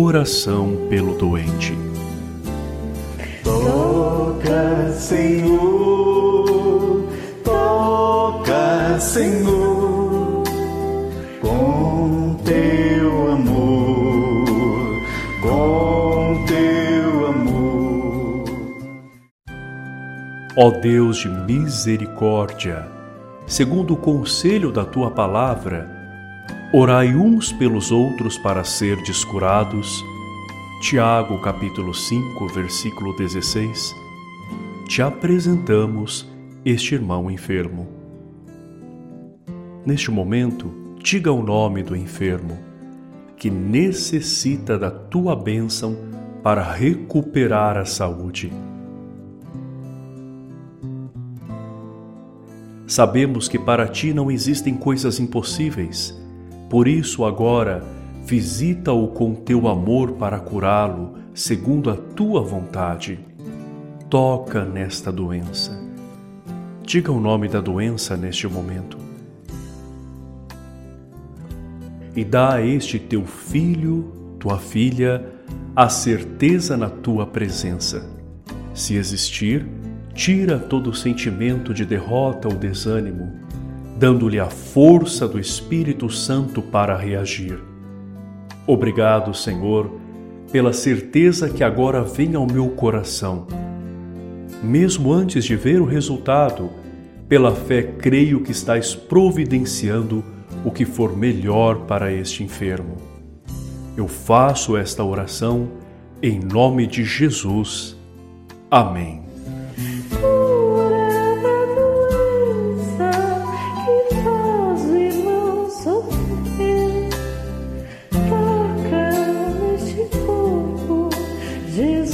Oração pelo doente. Toca, Senhor, toca, Senhor, com teu amor, com teu amor. Ó Deus de misericórdia, segundo o conselho da tua palavra, Orai uns pelos outros para serdes curados. Tiago capítulo 5, versículo 16. Te apresentamos este irmão enfermo. Neste momento, diga o nome do enfermo que necessita da tua bênção para recuperar a saúde. Sabemos que para ti não existem coisas impossíveis por isso, agora, visita-o com teu amor para curá-lo, segundo a tua vontade. Toca nesta doença. Diga o nome da doença neste momento. E dá a este teu filho, tua filha, a certeza na tua presença. Se existir, tira todo sentimento de derrota ou desânimo dando-lhe a força do Espírito Santo para reagir. Obrigado, Senhor, pela certeza que agora vem ao meu coração. Mesmo antes de ver o resultado, pela fé creio que estás providenciando o que for melhor para este enfermo. Eu faço esta oração em nome de Jesus. Amém.